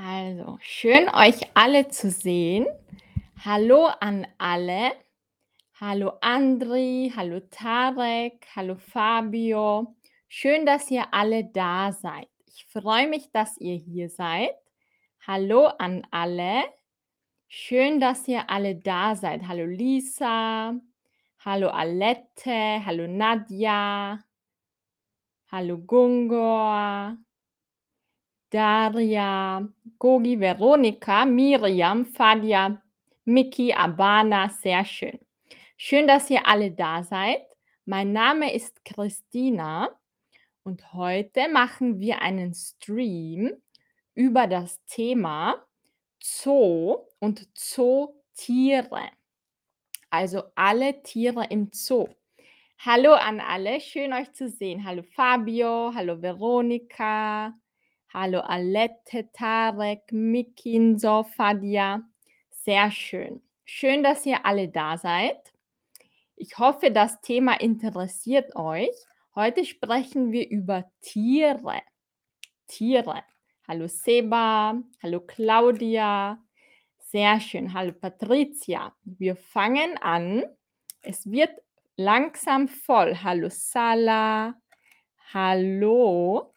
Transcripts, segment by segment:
Also, schön euch alle zu sehen. Hallo an alle. Hallo Andri, hallo Tarek, hallo Fabio. Schön, dass ihr alle da seid. Ich freue mich, dass ihr hier seid. Hallo an alle. Schön, dass ihr alle da seid. Hallo Lisa, hallo Alette, hallo Nadja, hallo Gungor, Daria, Gogi, Veronika, Miriam, Fadia, Miki, Abana, sehr schön. Schön, dass ihr alle da seid. Mein Name ist Christina und heute machen wir einen Stream über das Thema Zoo und Zootiere. Also alle Tiere im Zoo. Hallo an alle, schön euch zu sehen. Hallo Fabio, hallo Veronika, hallo Alette, Tarek, Mikinso, Fadia. Sehr schön. Schön, dass ihr alle da seid. Ich hoffe, das Thema interessiert euch. Heute sprechen wir über Tiere. Tiere. Hallo Seba, hallo Claudia. Sehr schön. Hallo Patricia. Wir fangen an. Es wird langsam voll. Hallo Sala. Hallo.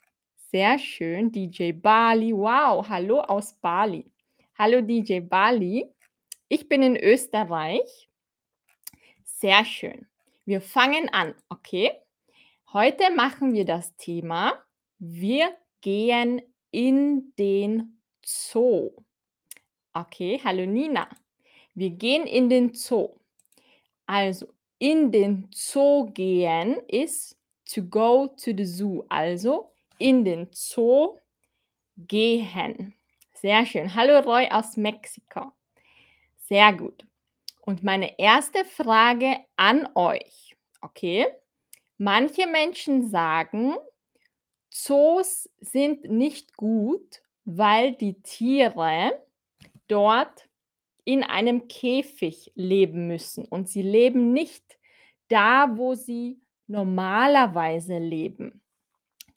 Sehr schön. DJ Bali. Wow. Hallo aus Bali. Hallo DJ Bali. Ich bin in Österreich. Sehr schön. Wir fangen an, okay? Heute machen wir das Thema, wir gehen in den Zoo. Okay, hallo Nina. Wir gehen in den Zoo. Also, in den Zoo gehen ist to go to the zoo. Also, in den Zoo gehen. Sehr schön. Hallo Roy aus Mexiko. Sehr gut. Und meine erste Frage an euch, okay? Manche Menschen sagen, Zoos sind nicht gut, weil die Tiere dort in einem Käfig leben müssen und sie leben nicht da, wo sie normalerweise leben.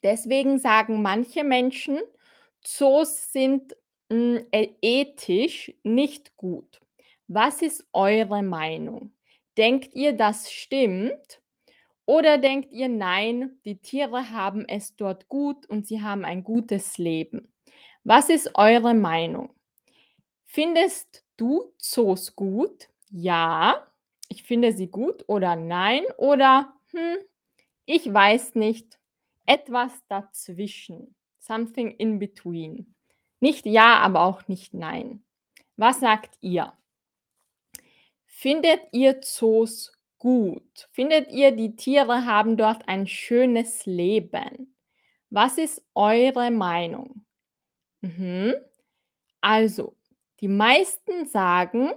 Deswegen sagen manche Menschen, Zoos sind mh, ethisch nicht gut. Was ist eure Meinung? Denkt ihr, das stimmt? Oder denkt ihr, nein, die Tiere haben es dort gut und sie haben ein gutes Leben? Was ist eure Meinung? Findest du Zoos gut? Ja, ich finde sie gut oder nein oder hm, ich weiß nicht. Etwas dazwischen. Something in between. Nicht ja, aber auch nicht nein. Was sagt ihr? Findet ihr Zoos gut? Findet ihr, die Tiere haben dort ein schönes Leben? Was ist eure Meinung? Mhm. Also, die meisten sagen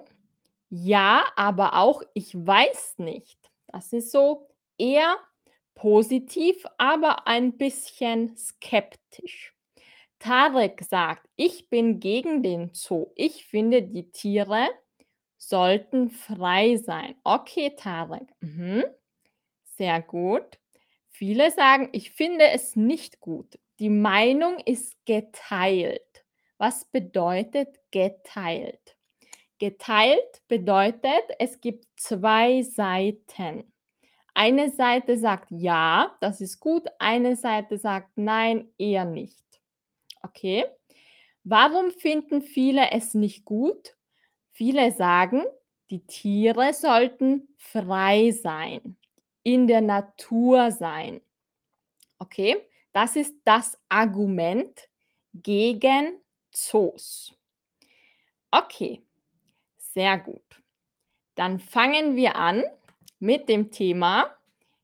ja, aber auch ich weiß nicht. Das ist so eher positiv, aber ein bisschen skeptisch. Tarek sagt, ich bin gegen den Zoo. Ich finde, die Tiere sollten frei sein. Okay, Tarek. Mhm. Sehr gut. Viele sagen, ich finde es nicht gut. Die Meinung ist geteilt. Was bedeutet geteilt? Geteilt bedeutet, es gibt zwei Seiten. Eine Seite sagt ja, das ist gut, eine Seite sagt nein, eher nicht. Okay? Warum finden viele es nicht gut? Viele sagen, die Tiere sollten frei sein, in der Natur sein. Okay, das ist das Argument gegen Zoos. Okay, sehr gut. Dann fangen wir an mit dem Thema.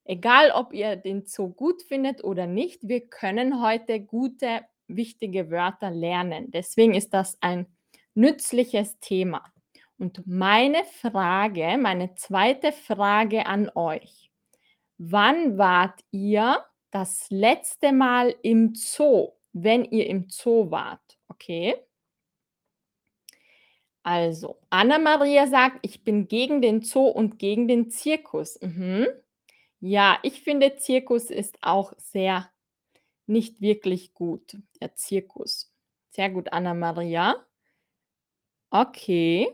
Egal, ob ihr den Zoo gut findet oder nicht, wir können heute gute, wichtige Wörter lernen. Deswegen ist das ein nützliches Thema. Und meine Frage, meine zweite Frage an euch. Wann wart ihr das letzte Mal im Zoo, wenn ihr im Zoo wart? Okay. Also, Anna-Maria sagt, ich bin gegen den Zoo und gegen den Zirkus. Mhm. Ja, ich finde, Zirkus ist auch sehr nicht wirklich gut, der Zirkus. Sehr gut, Anna-Maria. Okay,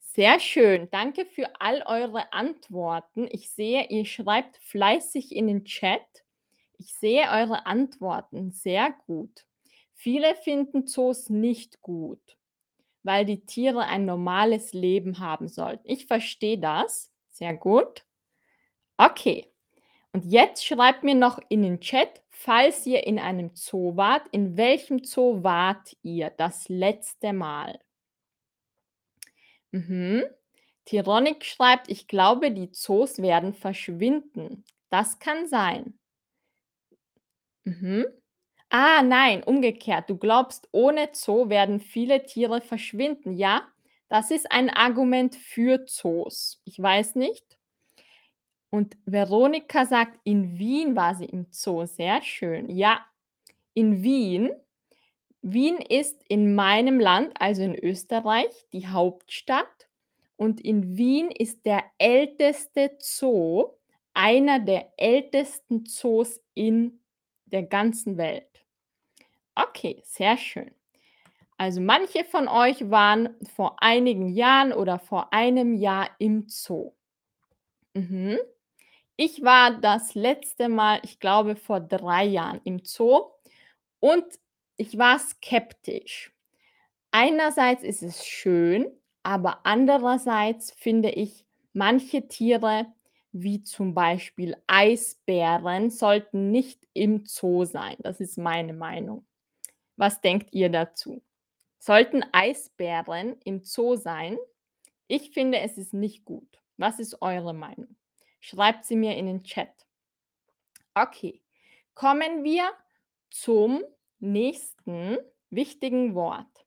sehr schön. Danke für all eure Antworten. Ich sehe, ihr schreibt fleißig in den Chat. Ich sehe eure Antworten sehr gut. Viele finden Zoos nicht gut, weil die Tiere ein normales Leben haben sollten. Ich verstehe das. Sehr gut. Okay. Und jetzt schreibt mir noch in den Chat, falls ihr in einem Zoo wart, in welchem Zoo wart ihr das letzte Mal? Mhm. Tironik schreibt, ich glaube, die Zoos werden verschwinden. Das kann sein. Mhm. Ah, nein, umgekehrt. Du glaubst, ohne Zoo werden viele Tiere verschwinden. Ja, das ist ein Argument für Zoos. Ich weiß nicht. Und Veronika sagt, in Wien war sie im Zoo. Sehr schön. Ja, in Wien. Wien ist in meinem Land, also in Österreich, die Hauptstadt. Und in Wien ist der älteste Zoo, einer der ältesten Zoos in der ganzen Welt. Okay, sehr schön. Also manche von euch waren vor einigen Jahren oder vor einem Jahr im Zoo. Mhm. Ich war das letzte Mal, ich glaube, vor drei Jahren im Zoo und ich war skeptisch. Einerseits ist es schön, aber andererseits finde ich, manche Tiere, wie zum Beispiel Eisbären, sollten nicht im Zoo sein. Das ist meine Meinung. Was denkt ihr dazu? Sollten Eisbären im Zoo sein? Ich finde, es ist nicht gut. Was ist eure Meinung? Schreibt sie mir in den Chat. Okay, kommen wir zum nächsten wichtigen Wort.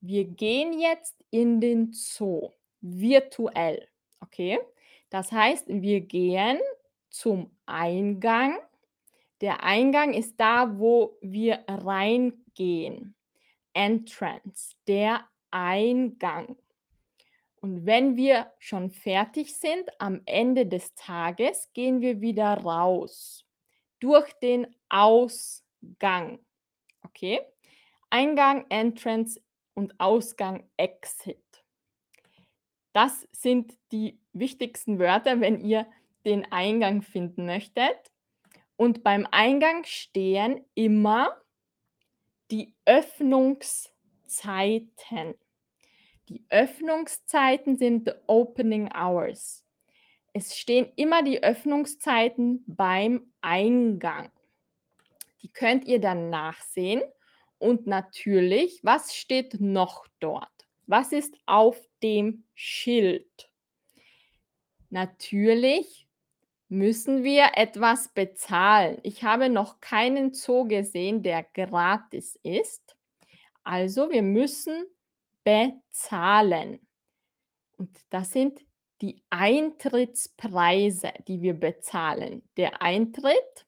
Wir gehen jetzt in den Zoo, virtuell. Okay, das heißt, wir gehen zum Eingang. Der Eingang ist da, wo wir reingehen. Entrance, der Eingang. Und wenn wir schon fertig sind, am Ende des Tages gehen wir wieder raus durch den Ausgang. Okay? Eingang, Entrance und Ausgang, Exit. Das sind die wichtigsten Wörter, wenn ihr den Eingang finden möchtet. Und beim Eingang stehen immer die Öffnungszeiten. Die Öffnungszeiten sind the opening hours. Es stehen immer die Öffnungszeiten beim Eingang. Die könnt ihr dann nachsehen. Und natürlich, was steht noch dort? Was ist auf dem Schild? Natürlich müssen wir etwas bezahlen. Ich habe noch keinen Zoo gesehen, der gratis ist. Also wir müssen bezahlen. Und das sind die Eintrittspreise, die wir bezahlen. Der Eintritt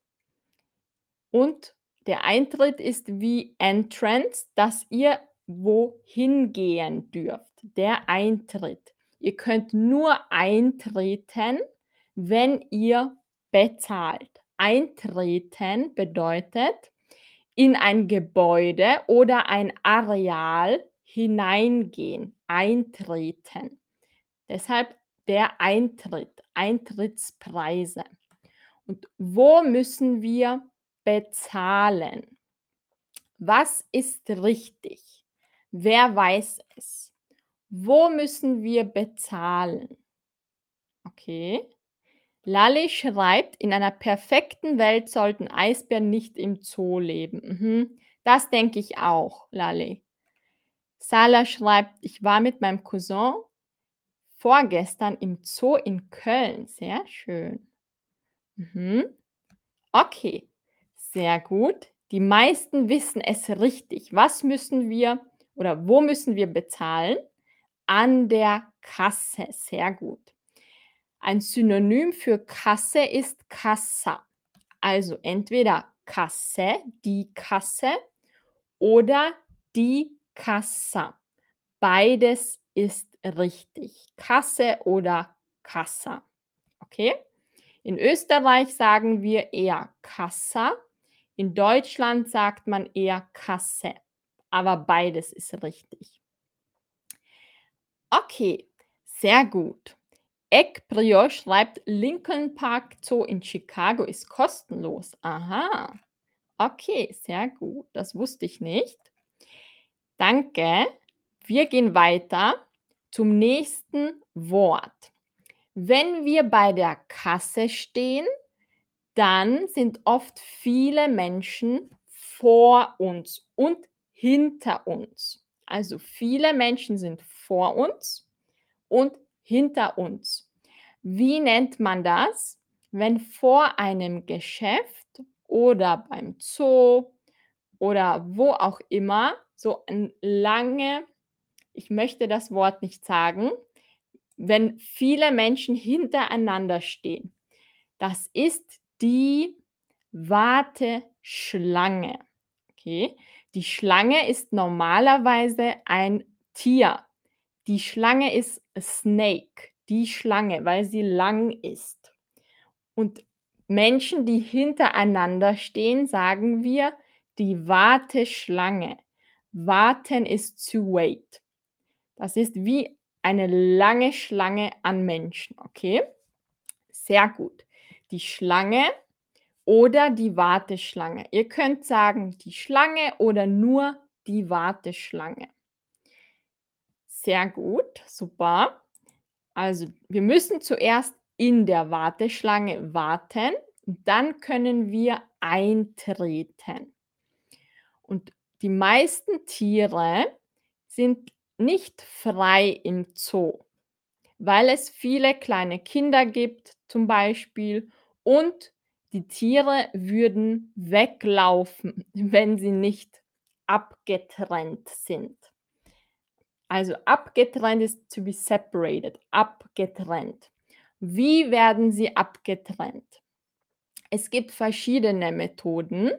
und der Eintritt ist wie Entrance, dass ihr wohin gehen dürft. Der Eintritt. Ihr könnt nur eintreten, wenn ihr bezahlt. Eintreten bedeutet in ein Gebäude oder ein Areal hineingehen, eintreten. Deshalb der Eintritt, Eintrittspreise. Und wo müssen wir bezahlen? Was ist richtig? Wer weiß es? Wo müssen wir bezahlen? Okay. Lali schreibt, in einer perfekten Welt sollten Eisbären nicht im Zoo leben. Mhm. Das denke ich auch, Lali. Sala schreibt, ich war mit meinem Cousin vorgestern im Zoo in Köln. Sehr schön. Mhm. Okay, sehr gut. Die meisten wissen es richtig. Was müssen wir oder wo müssen wir bezahlen? An der Kasse. Sehr gut. Ein Synonym für Kasse ist Kassa. Also entweder Kasse, die Kasse oder die Kassa. Beides ist richtig. Kasse oder Kassa. Okay? In Österreich sagen wir eher Kassa. In Deutschland sagt man eher Kasse. aber beides ist richtig. Okay, sehr gut. Ekbrio schreibt, Lincoln Park Zoo in Chicago ist kostenlos. Aha. Okay, sehr gut. Das wusste ich nicht. Danke. Wir gehen weiter zum nächsten Wort. Wenn wir bei der Kasse stehen, dann sind oft viele Menschen vor uns und hinter uns. Also viele Menschen sind vor uns und hinter uns. Wie nennt man das, wenn vor einem Geschäft oder beim Zoo oder wo auch immer so ein lange, ich möchte das Wort nicht sagen, wenn viele Menschen hintereinander stehen. Das ist die Warteschlange. Okay? Die Schlange ist normalerweise ein Tier. Die Schlange ist snake, die Schlange, weil sie lang ist. Und Menschen, die hintereinander stehen, sagen wir die Warteschlange. Warten ist to wait. Das ist wie eine lange Schlange an Menschen, okay? Sehr gut. Die Schlange oder die Warteschlange. Ihr könnt sagen die Schlange oder nur die Warteschlange. Sehr gut, super. Also wir müssen zuerst in der Warteschlange warten, dann können wir eintreten. Und die meisten Tiere sind nicht frei im Zoo, weil es viele kleine Kinder gibt zum Beispiel und die Tiere würden weglaufen, wenn sie nicht abgetrennt sind. Also abgetrennt ist to be separated, abgetrennt. Wie werden sie abgetrennt? Es gibt verschiedene Methoden.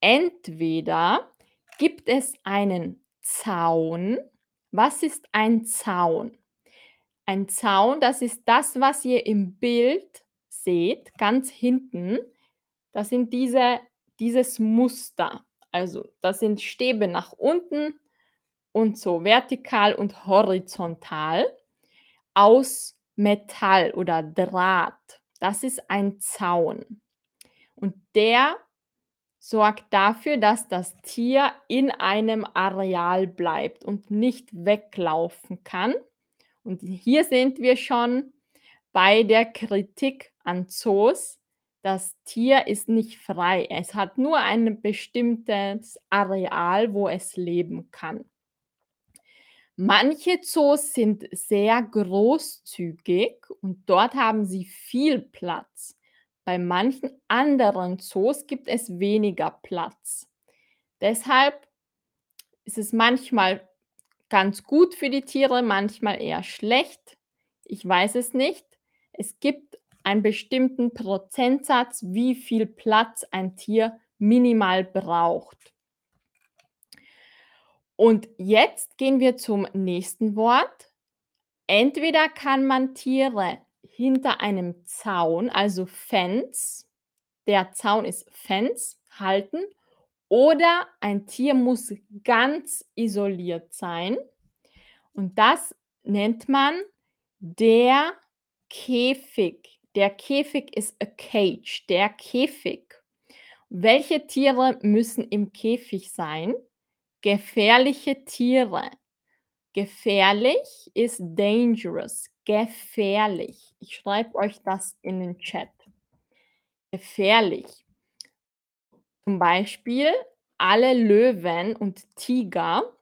Entweder gibt es einen Zaun. Was ist ein Zaun? Ein Zaun, das ist das, was ihr im Bild seht, ganz hinten. Das sind diese, dieses Muster. Also das sind Stäbe nach unten und so vertikal und horizontal aus Metall oder Draht. Das ist ein Zaun. Und der sorgt dafür, dass das Tier in einem Areal bleibt und nicht weglaufen kann. Und hier sind wir schon bei der Kritik an Zoos. Das Tier ist nicht frei. Es hat nur ein bestimmtes Areal, wo es leben kann. Manche Zoos sind sehr großzügig und dort haben sie viel Platz. Bei manchen anderen Zoos gibt es weniger Platz. Deshalb ist es manchmal ganz gut für die Tiere, manchmal eher schlecht. Ich weiß es nicht. Es gibt einen bestimmten Prozentsatz, wie viel Platz ein Tier minimal braucht. Und jetzt gehen wir zum nächsten Wort. Entweder kann man Tiere hinter einem Zaun, also Fence, der Zaun ist Fence, halten, oder ein Tier muss ganz isoliert sein. Und das nennt man der Käfig. Der Käfig ist a cage, der Käfig. Welche Tiere müssen im Käfig sein? Gefährliche Tiere. Gefährlich ist dangerous. Gefährlich. Ich schreibe euch das in den Chat. Gefährlich. Zum Beispiel alle Löwen und Tiger,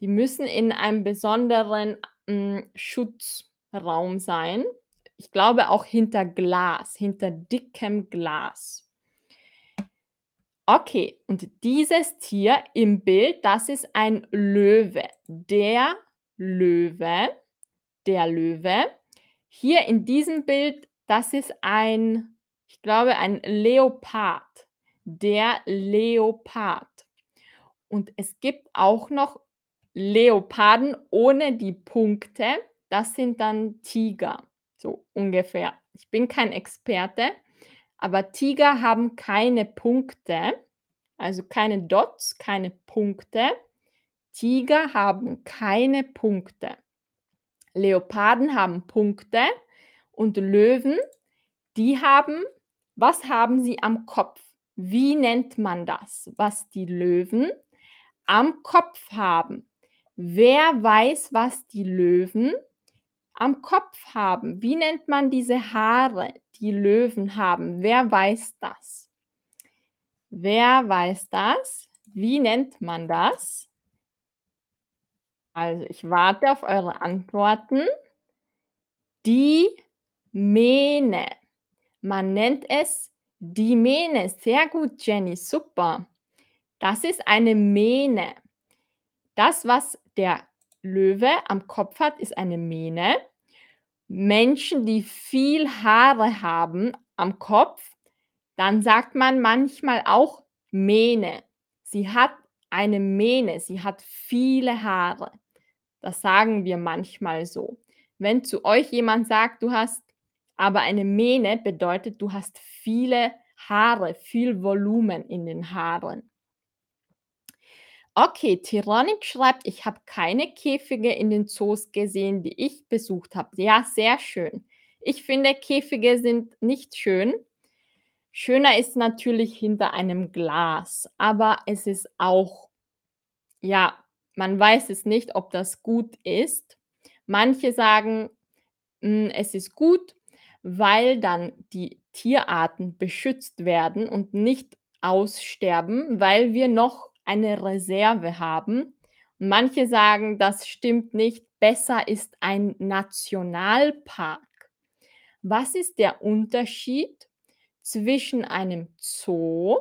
die müssen in einem besonderen hm, Schutzraum sein. Ich glaube auch hinter Glas, hinter dickem Glas. Okay, und dieses Tier im Bild, das ist ein Löwe. Der Löwe, der Löwe. Hier in diesem Bild, das ist ein, ich glaube, ein Leopard. Der Leopard. Und es gibt auch noch Leoparden ohne die Punkte. Das sind dann Tiger, so ungefähr. Ich bin kein Experte, aber Tiger haben keine Punkte, also keine Dots, keine Punkte. Tiger haben keine Punkte. Leoparden haben Punkte und Löwen, die haben was haben sie am Kopf? Wie nennt man das, was die Löwen am Kopf haben? Wer weiß, was die Löwen am Kopf haben? Wie nennt man diese Haare, die Löwen haben? Wer weiß das? Wer weiß das? Wie nennt man das? Also, ich warte auf eure Antworten. Die Mähne. Man nennt es die Mähne. Sehr gut, Jenny, super. Das ist eine Mähne. Das, was der Löwe am Kopf hat, ist eine Mähne. Menschen, die viel Haare haben am Kopf, dann sagt man manchmal auch Mähne. Sie hat eine Mähne, sie hat viele Haare. Das sagen wir manchmal so. Wenn zu euch jemand sagt, du hast aber eine Mähne, bedeutet, du hast viele Haare, viel Volumen in den Haaren. Okay, Tyrannik schreibt, ich habe keine Käfige in den Zoos gesehen, die ich besucht habe. Ja, sehr schön. Ich finde, Käfige sind nicht schön. Schöner ist natürlich hinter einem Glas, aber es ist auch, ja, man weiß es nicht, ob das gut ist. Manche sagen, hm, es ist gut, weil dann die Tierarten beschützt werden und nicht aussterben, weil wir noch eine Reserve haben. Und manche sagen, das stimmt nicht, besser ist ein Nationalpark. Was ist der Unterschied zwischen einem Zoo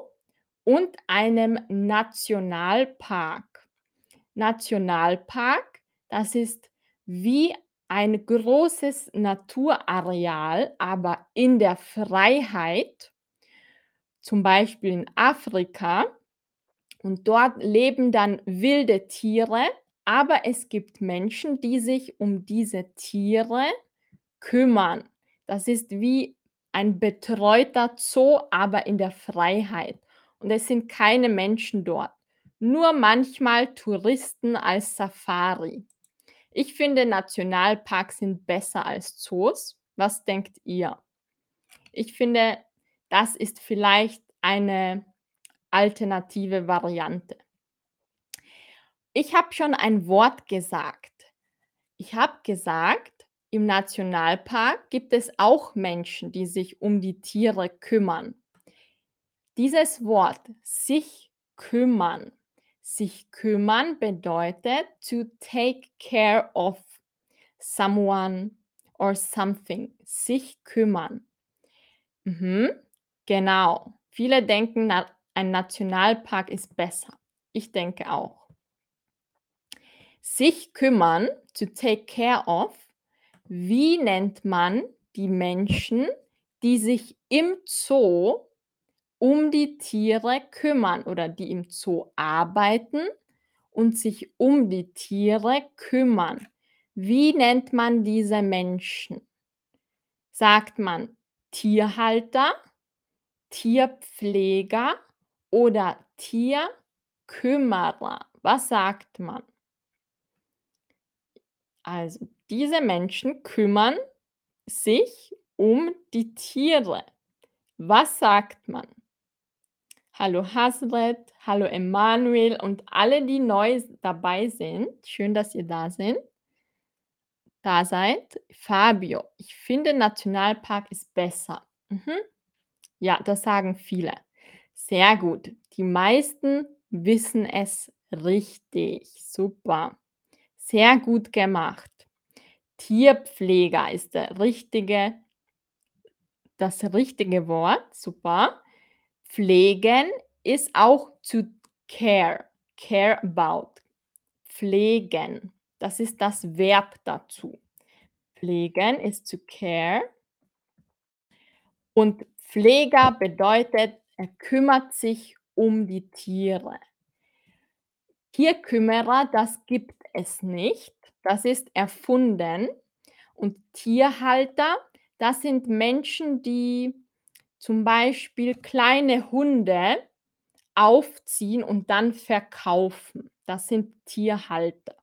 und einem Nationalpark? Nationalpark, das ist wie ein großes Naturareal, aber in der Freiheit, zum Beispiel in Afrika. Und dort leben dann wilde Tiere, aber es gibt Menschen, die sich um diese Tiere kümmern. Das ist wie ein betreuter Zoo, aber in der Freiheit. Und es sind keine Menschen dort nur manchmal Touristen als Safari. Ich finde, Nationalparks sind besser als Zoos. Was denkt ihr? Ich finde, das ist vielleicht eine alternative Variante. Ich habe schon ein Wort gesagt. Ich habe gesagt, im Nationalpark gibt es auch Menschen, die sich um die Tiere kümmern. Dieses Wort, sich kümmern, sich kümmern bedeutet to take care of someone or something. Sich kümmern. Mhm, genau. Viele denken, ein Nationalpark ist besser. Ich denke auch. Sich kümmern, to take care of. Wie nennt man die Menschen, die sich im Zoo um die Tiere kümmern oder die im Zoo arbeiten und sich um die Tiere kümmern. Wie nennt man diese Menschen? Sagt man Tierhalter, Tierpfleger oder Tierkümmerer? Was sagt man? Also diese Menschen kümmern sich um die Tiere. Was sagt man? Hallo Hasret, hallo Emanuel und alle, die neu dabei sind. Schön, dass ihr da sind. Da seid. Fabio, ich finde Nationalpark ist besser. Mhm. Ja, das sagen viele. Sehr gut. Die meisten wissen es richtig. Super. Sehr gut gemacht. Tierpfleger ist der richtige, das richtige Wort. Super. Pflegen ist auch to care, care about. Pflegen, das ist das Verb dazu. Pflegen ist to care. Und Pfleger bedeutet, er kümmert sich um die Tiere. Tierkümmerer, das gibt es nicht. Das ist erfunden. Und Tierhalter, das sind Menschen, die zum Beispiel kleine Hunde aufziehen und dann verkaufen. Das sind Tierhalter.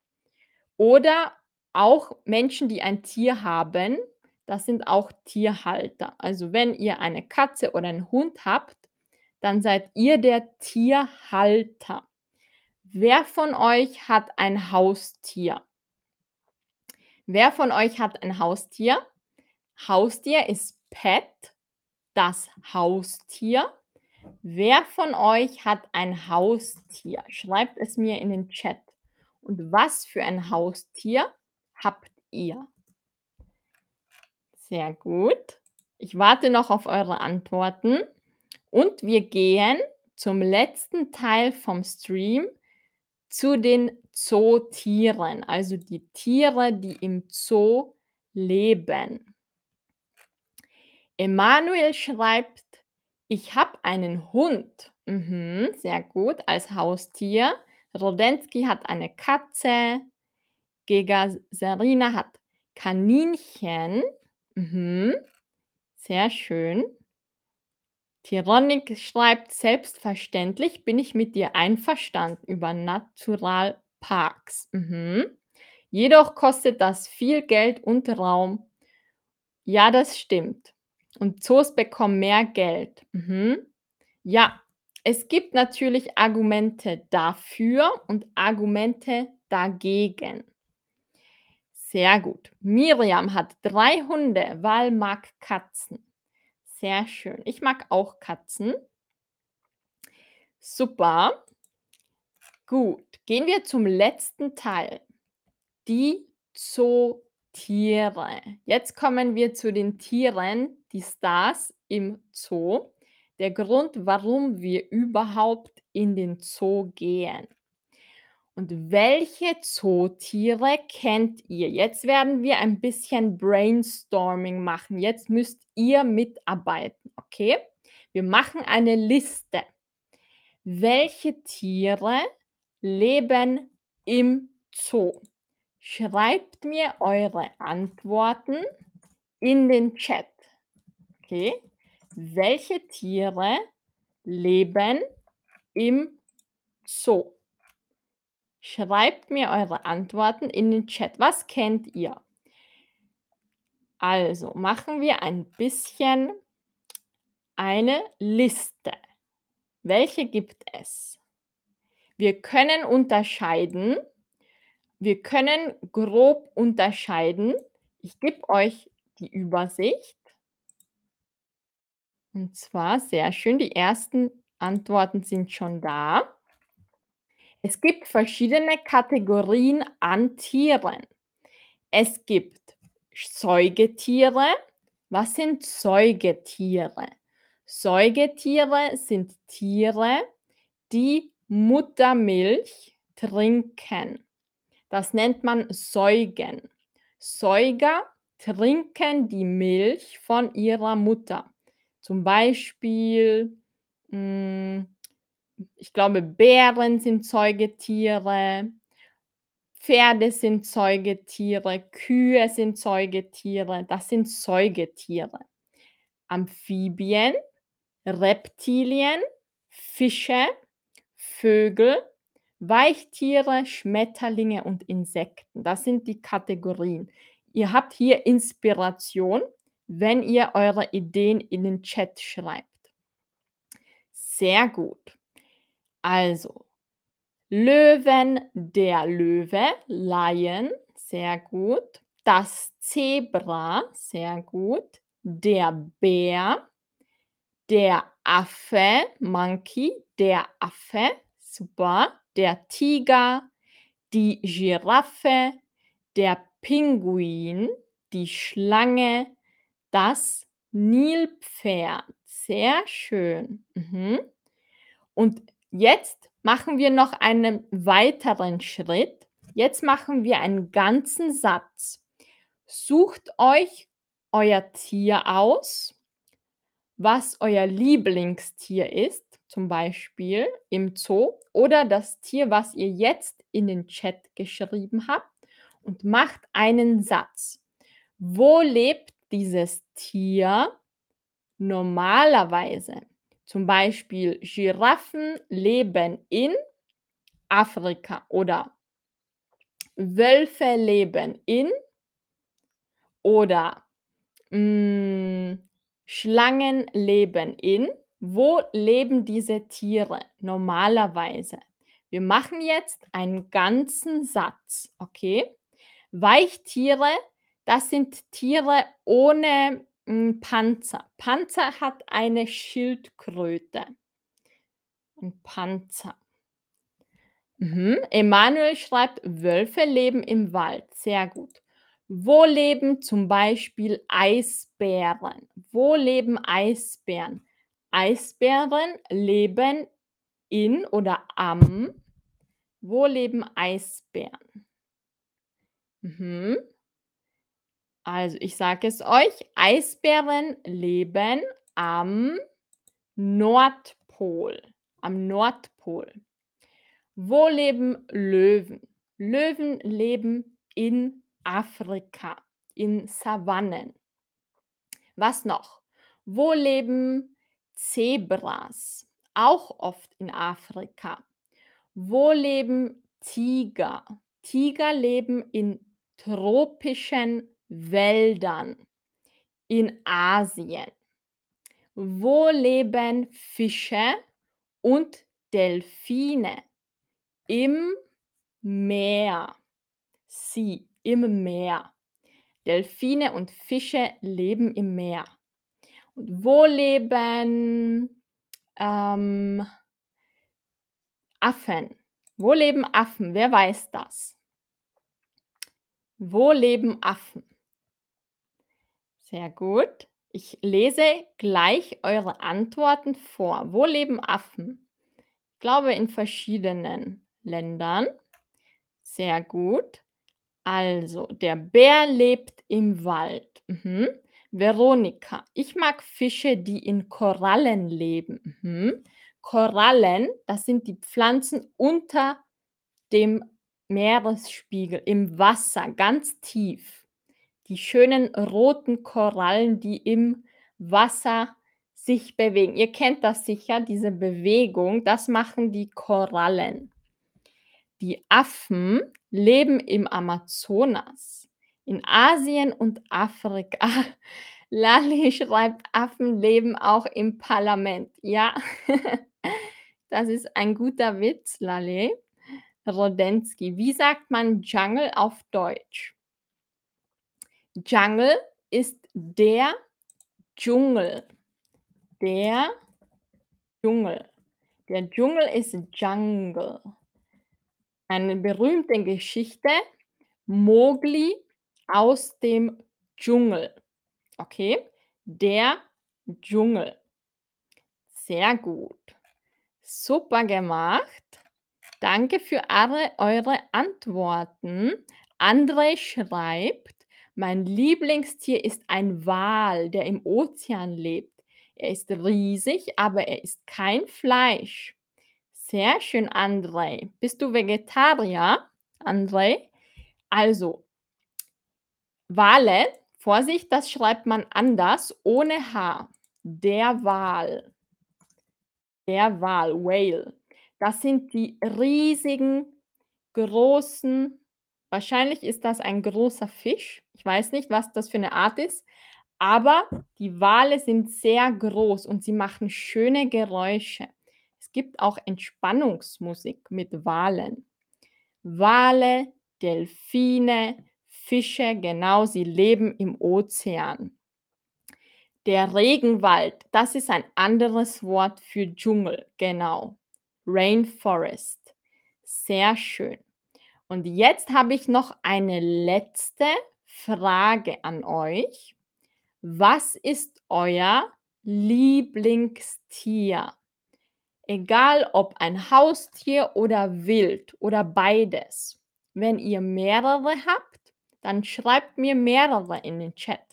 Oder auch Menschen, die ein Tier haben, das sind auch Tierhalter. Also wenn ihr eine Katze oder einen Hund habt, dann seid ihr der Tierhalter. Wer von euch hat ein Haustier? Wer von euch hat ein Haustier? Haustier ist Pet, das Haustier. Wer von euch hat ein Haustier? Schreibt es mir in den Chat. Und was für ein Haustier habt ihr? Sehr gut. Ich warte noch auf eure Antworten. Und wir gehen zum letzten Teil vom Stream zu den Zootieren, also die Tiere, die im Zoo leben. Emanuel schreibt, ich habe einen Hund. Mhm, sehr gut, als Haustier. Rodensky hat eine Katze. Gegaserina hat Kaninchen. Mhm, sehr schön. Tironik schreibt, selbstverständlich bin ich mit dir einverstanden über Naturalparks. Mhm. Jedoch kostet das viel Geld und Raum. Ja, das stimmt. Und Zoos bekommen mehr Geld. Mhm. Ja, es gibt natürlich Argumente dafür und Argumente dagegen. Sehr gut. Miriam hat drei Hunde, weil mag Katzen. Sehr schön. Ich mag auch Katzen. Super. Gut, gehen wir zum letzten Teil. Die Zootiere. Jetzt kommen wir zu den Tieren, die Stars im Zoo. Der Grund, warum wir überhaupt in den Zoo gehen. Und welche Zootiere kennt ihr? Jetzt werden wir ein bisschen Brainstorming machen. Jetzt müsst ihr mitarbeiten, okay? Wir machen eine Liste. Welche Tiere leben im Zoo? Schreibt mir eure Antworten in den Chat. Okay? Welche Tiere leben im Zoo? Schreibt mir eure Antworten in den Chat. Was kennt ihr? Also machen wir ein bisschen eine Liste. Welche gibt es? Wir können unterscheiden. Wir können grob unterscheiden. Ich gebe euch die Übersicht. Und zwar sehr schön, die ersten Antworten sind schon da. Es gibt verschiedene Kategorien an Tieren. Es gibt Säugetiere. Was sind Säugetiere? Säugetiere sind Tiere, die Muttermilch trinken. Das nennt man Säugen. Säuger trinken die Milch von ihrer Mutter. Zum Beispiel, hm, ich glaube, Bären sind Säugetiere, Pferde sind Säugetiere, Kühe sind Säugetiere. Das sind Säugetiere. Amphibien, Reptilien, Fische, Vögel, Weichtiere, Schmetterlinge und Insekten. Das sind die Kategorien. Ihr habt hier Inspiration, wenn ihr eure Ideen in den Chat schreibt. Sehr gut. Also, Löwen, der Löwe, Lion, sehr gut. Das Zebra, sehr gut. Der Bär, der Affe, Monkey, der Affe, super. Der Tiger, die Giraffe, der Pinguin, die Schlange, das Nilpferd. Sehr schön. Mhm. Und jetzt machen wir noch einen weiteren Schritt. Jetzt machen wir einen ganzen Satz. Sucht euch euer Tier aus, was euer Lieblingstier ist, zum Beispiel im Zoo, oder das Tier, was ihr jetzt in den Chat geschrieben habt, und macht einen Satz. Wo lebt dieses Tier normalerweise? Zum Beispiel Giraffen leben in Afrika oder Wölfe leben in oder, hm, Schlangen leben in. Wo leben diese Tiere normalerweise? Wir machen jetzt einen ganzen Satz, okay? Weichtiere, das sind Tiere ohne, hm, Panzer. Panzer hat eine Schildkröte. 'N Panzer. Mhm. Emanuel schreibt: „Wölfe leben im Wald.“ Sehr gut. Wo leben zum Beispiel Eisbären? Wo leben Eisbären? Eisbären leben in oder am wo leben Eisbären? Mhm. Also, ich sage es euch, Eisbären leben am Nordpol, am Nordpol. Wo leben Löwen? Löwen leben in Afrika, in Savannen. Was noch? Wo leben Zebras? Auch oft in Afrika. Wo leben Tiger? Tiger leben in tropischen Wäldern in Asien. Wo leben Fische und Delphine? Im Meer. Sea, im Meer. Delphine und Fische leben im Meer. Und wo leben, ähm Affen? Wo leben Affen? Wer weiß das? Wo leben Affen? Sehr gut. Ich lese gleich eure Antworten vor. Wo leben Affen? Ich glaube, in verschiedenen Ländern. Sehr gut. Also, der Bär lebt im Wald. Mhm. Veronika: „Ich mag Fische, die in Korallen leben.“ Mhm. Korallen, das sind die Pflanzen unter dem Meeresspiegel, im Wasser, ganz tief. Die schönen roten Korallen, die im Wasser sich bewegen. Ihr kennt das sicher, diese Bewegung, das machen die Korallen. Die Affen leben im Amazonas, in Asien und Afrika. Lali schreibt: „Affen leben auch im Parlament.“ Ja, das ist ein guter Witz, Lali. Rodensky: „Wie sagt man Jungle auf Deutsch?“ Jungle ist der Dschungel. Der Dschungel. Der Dschungel ist Jungle. Eine berühmte Geschichte, Mowgli aus dem Dschungel. Okay, der Dschungel. Sehr gut. Super gemacht. Danke für alle eure Antworten. André schreibt: „Mein Lieblingstier ist ein Wal, der im Ozean lebt. Er ist riesig, aber er isst kein Fleisch.“ Sehr schön, André. Bist du Vegetarier, André? Also Wale, Vorsicht, das schreibt man anders, ohne H. Der Wal. Der Wal, Whale. Das sind die riesigen, großen wahrscheinlich ist das ein großer Fisch. Weiß nicht, was das für 'ne Art ist, aber die Wale sind sehr groß und sie machen schöne Geräusche. Es gibt auch Entspannungsmusik mit Walen. Wale, Delphine, Fische, genau, sie leben im Ozean. Der Regenwald, das ist ein anderes Wort für Dschungel, genau. Rainforest. Sehr schön. Und jetzt habe ich noch eine letzte Frage an euch. Was ist euer Lieblingstier? Egal ob ein Haustier oder wild oder beides. Wenn ihr mehrere habt, dann schreibt mir mehrere in den Chat.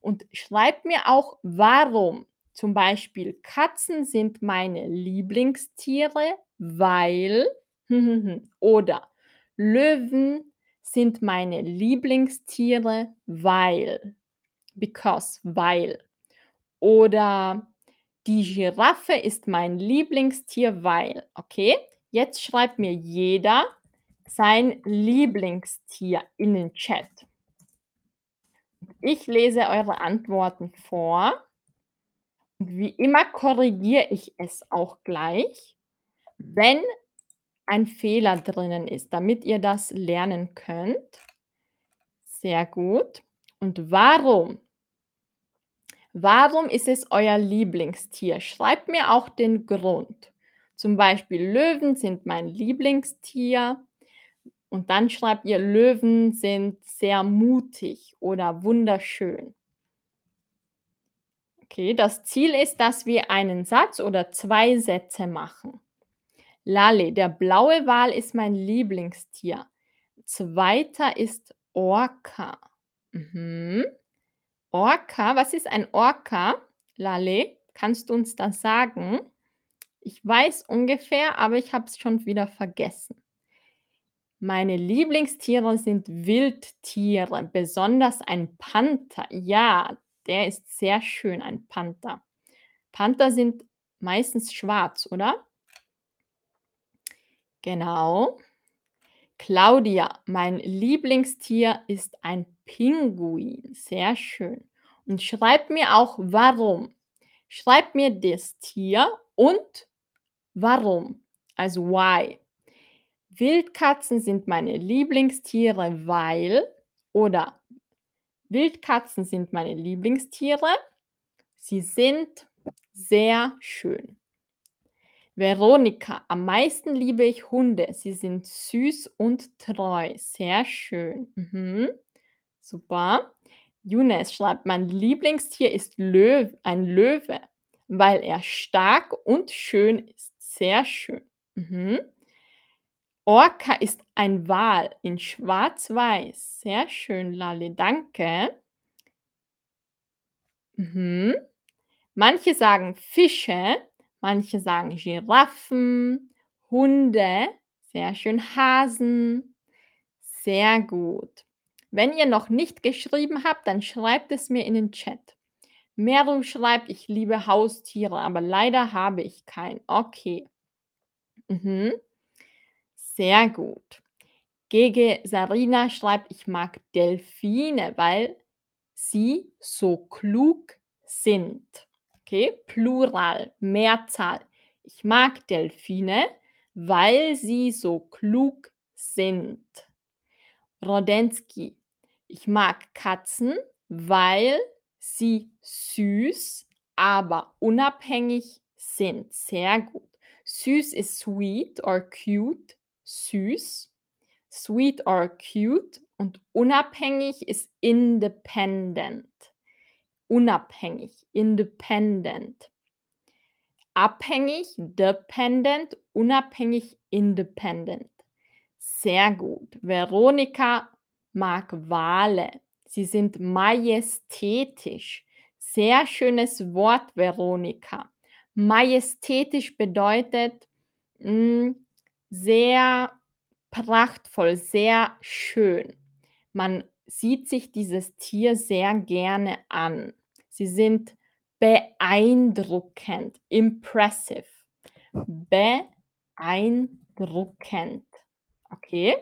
Und schreibt mir auch, warum. Zum Beispiel Katzen sind meine Lieblingstiere, weil oder Löwen sind meine Lieblingstiere, weil because, weil. Oder Die Giraffe ist mein Lieblingstier, weil okay, jetzt schreibt mir jeder sein Lieblingstier in den Chat. Ich lese eure Antworten vor. Wie immer korrigiere ich es auch gleich, wenn ein Fehler drinnen ist, damit ihr das lernen könnt. Sehr gut. Und warum? Warum ist es euer Lieblingstier? Schreibt mir auch den Grund. Zum Beispiel Löwen sind mein Lieblingstier. Und dann schreibt ihr, Löwen sind sehr mutig oder wunderschön. Okay, das Ziel ist, dass wir einen Satz oder zwei Sätze machen. Lale, der blaue Wal ist mein Lieblingstier. Zweiter ist Orca. Mhm. Orca, was ist ein Orca? Lale, kannst du uns das sagen? Ich weiß ungefähr, aber ich habe es schon wieder vergessen. Meine Lieblingstiere sind Wildtiere, besonders ein Panther. Ja, der ist sehr schön, ein Panther. Panther sind meistens schwarz, oder? Genau. Claudia, mein Lieblingstier ist ein Pinguin. Sehr schön. Und schreib mir auch warum. Schreib mir das Tier und warum. Also why. Wildkatzen sind meine Lieblingstiere, weil oder Wildkatzen sind meine Lieblingstiere. Sie sind sehr schön. Veronika, am meisten liebe ich Hunde. Sie sind süß und treu. Sehr schön. Mhm. Super. Younes schreibt, mein Lieblingstier ist Löw, ein Löwe, weil er stark und schön ist. Sehr schön. Mhm. Orca ist ein Wal in schwarz-weiß. Sehr schön, Lali, danke. Mhm. Manche sagen Fische, manche sagen Giraffen, Hunde, sehr schön, Hasen. Sehr gut. Wenn ihr noch nicht geschrieben habt, dann schreibt es mir in den Chat. Meru schreibt, ich liebe Haustiere, aber leider habe ich keinen. Okay. Mhm. Sehr gut. Gege Sarina schreibt, ich mag Delfine, weil sie so klug sind. Okay, Plural, Mehrzahl. Ich mag Delfine, weil sie so klug sind. Rodensky, ich mag Katzen, weil sie süß, aber unabhängig sind. Sehr gut. Süß ist sweet or cute süß, sweet or cute und unabhängig ist independent. Unabhängig, independent. Abhängig, dependent, unabhängig, independent. Sehr gut. Veronika mag Wale. Sie sind majestätisch. Sehr schönes Wort, Veronika. Majestätisch bedeutet mh, hm, sehr prachtvoll, sehr schön. Man sieht sich dieses Tier sehr gerne an. Sie sind beeindruckend, impressive. Beeindruckend. Okay?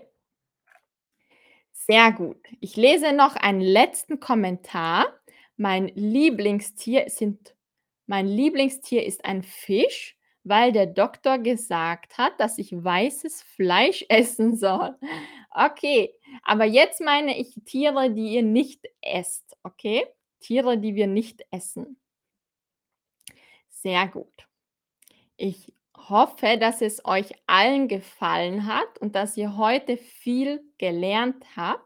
Sehr gut. Ich lese noch einen letzten Kommentar. Mein Lieblingstier sind mein Lieblingstier ist ein Fisch weil der Doktor gesagt hat, dass ich weißes Fleisch essen soll. Okay, aber jetzt meine ich Tiere, die ihr nicht esst, okay? Tiere, die wir nicht essen. Sehr gut. Ich hoffe, dass es euch allen gefallen hat und dass ihr heute viel gelernt habt.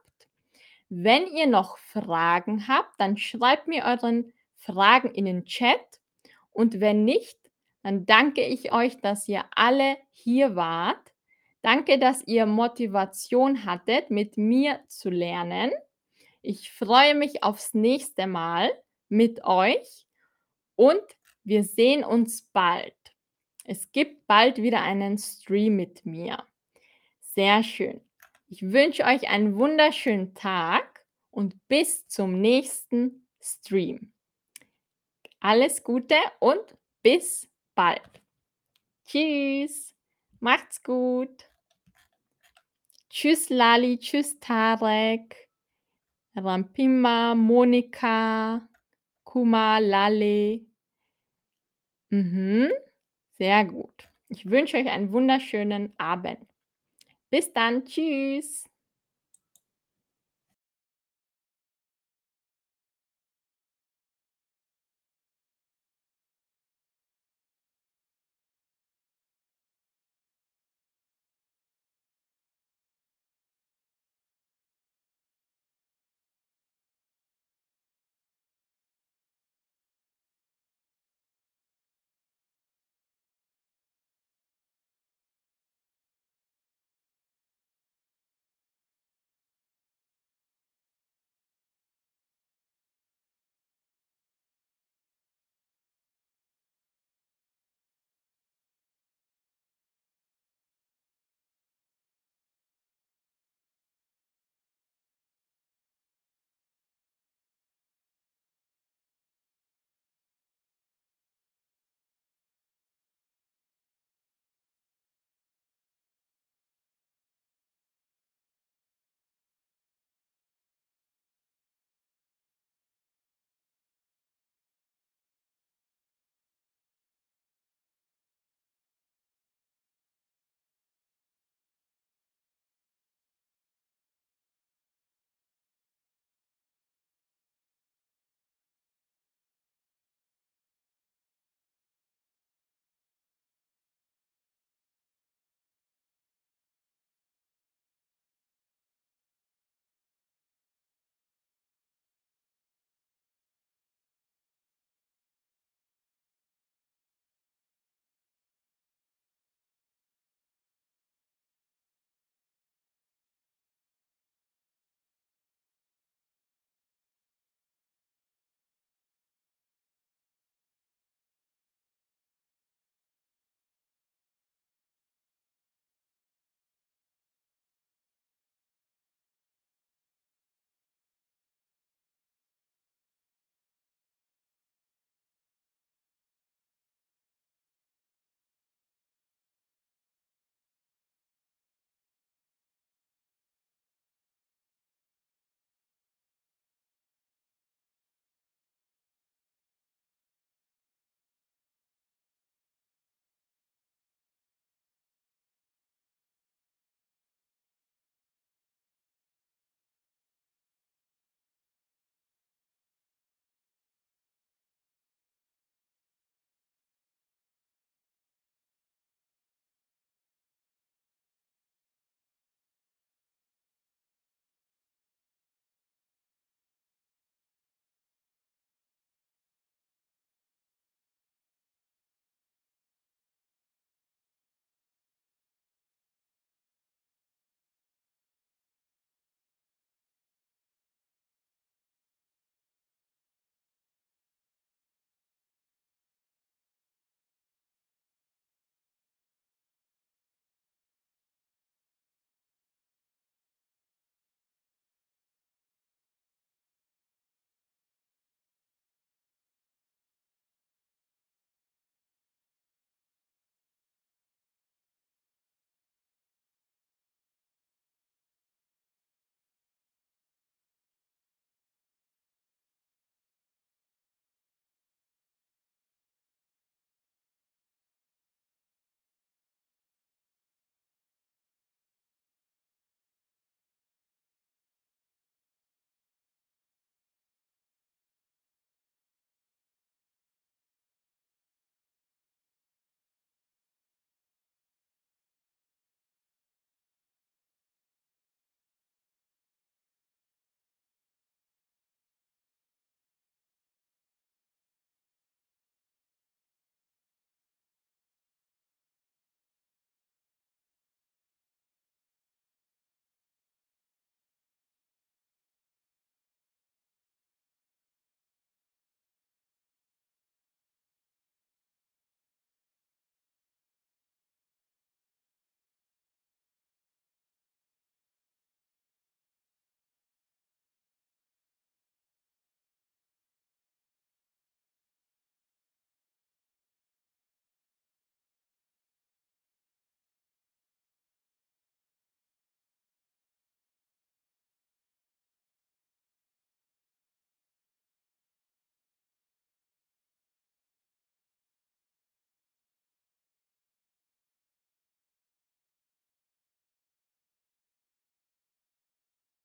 Wenn ihr noch Fragen habt, dann schreibt mir euren Fragen in den Chat und wenn nicht, dann danke ich euch, dass ihr alle hier wart. Danke, dass ihr Motivation hattet, mit mir zu lernen. Ich freue mich aufs nächste Mal mit euch und wir sehen uns bald. Es gibt bald wieder einen Stream mit mir. Sehr schön. Ich wünsche euch einen wunderschönen Tag und bis zum nächsten Stream. Alles Gute und bis bald. Tschüss. Macht's gut. Tschüss, Lali. Tschüss, Tarek. Rampima, Monika, Kuma, Lale. Mhm. Sehr gut. Ich wünsche euch einen wunderschönen Abend. Bis dann. Tschüss.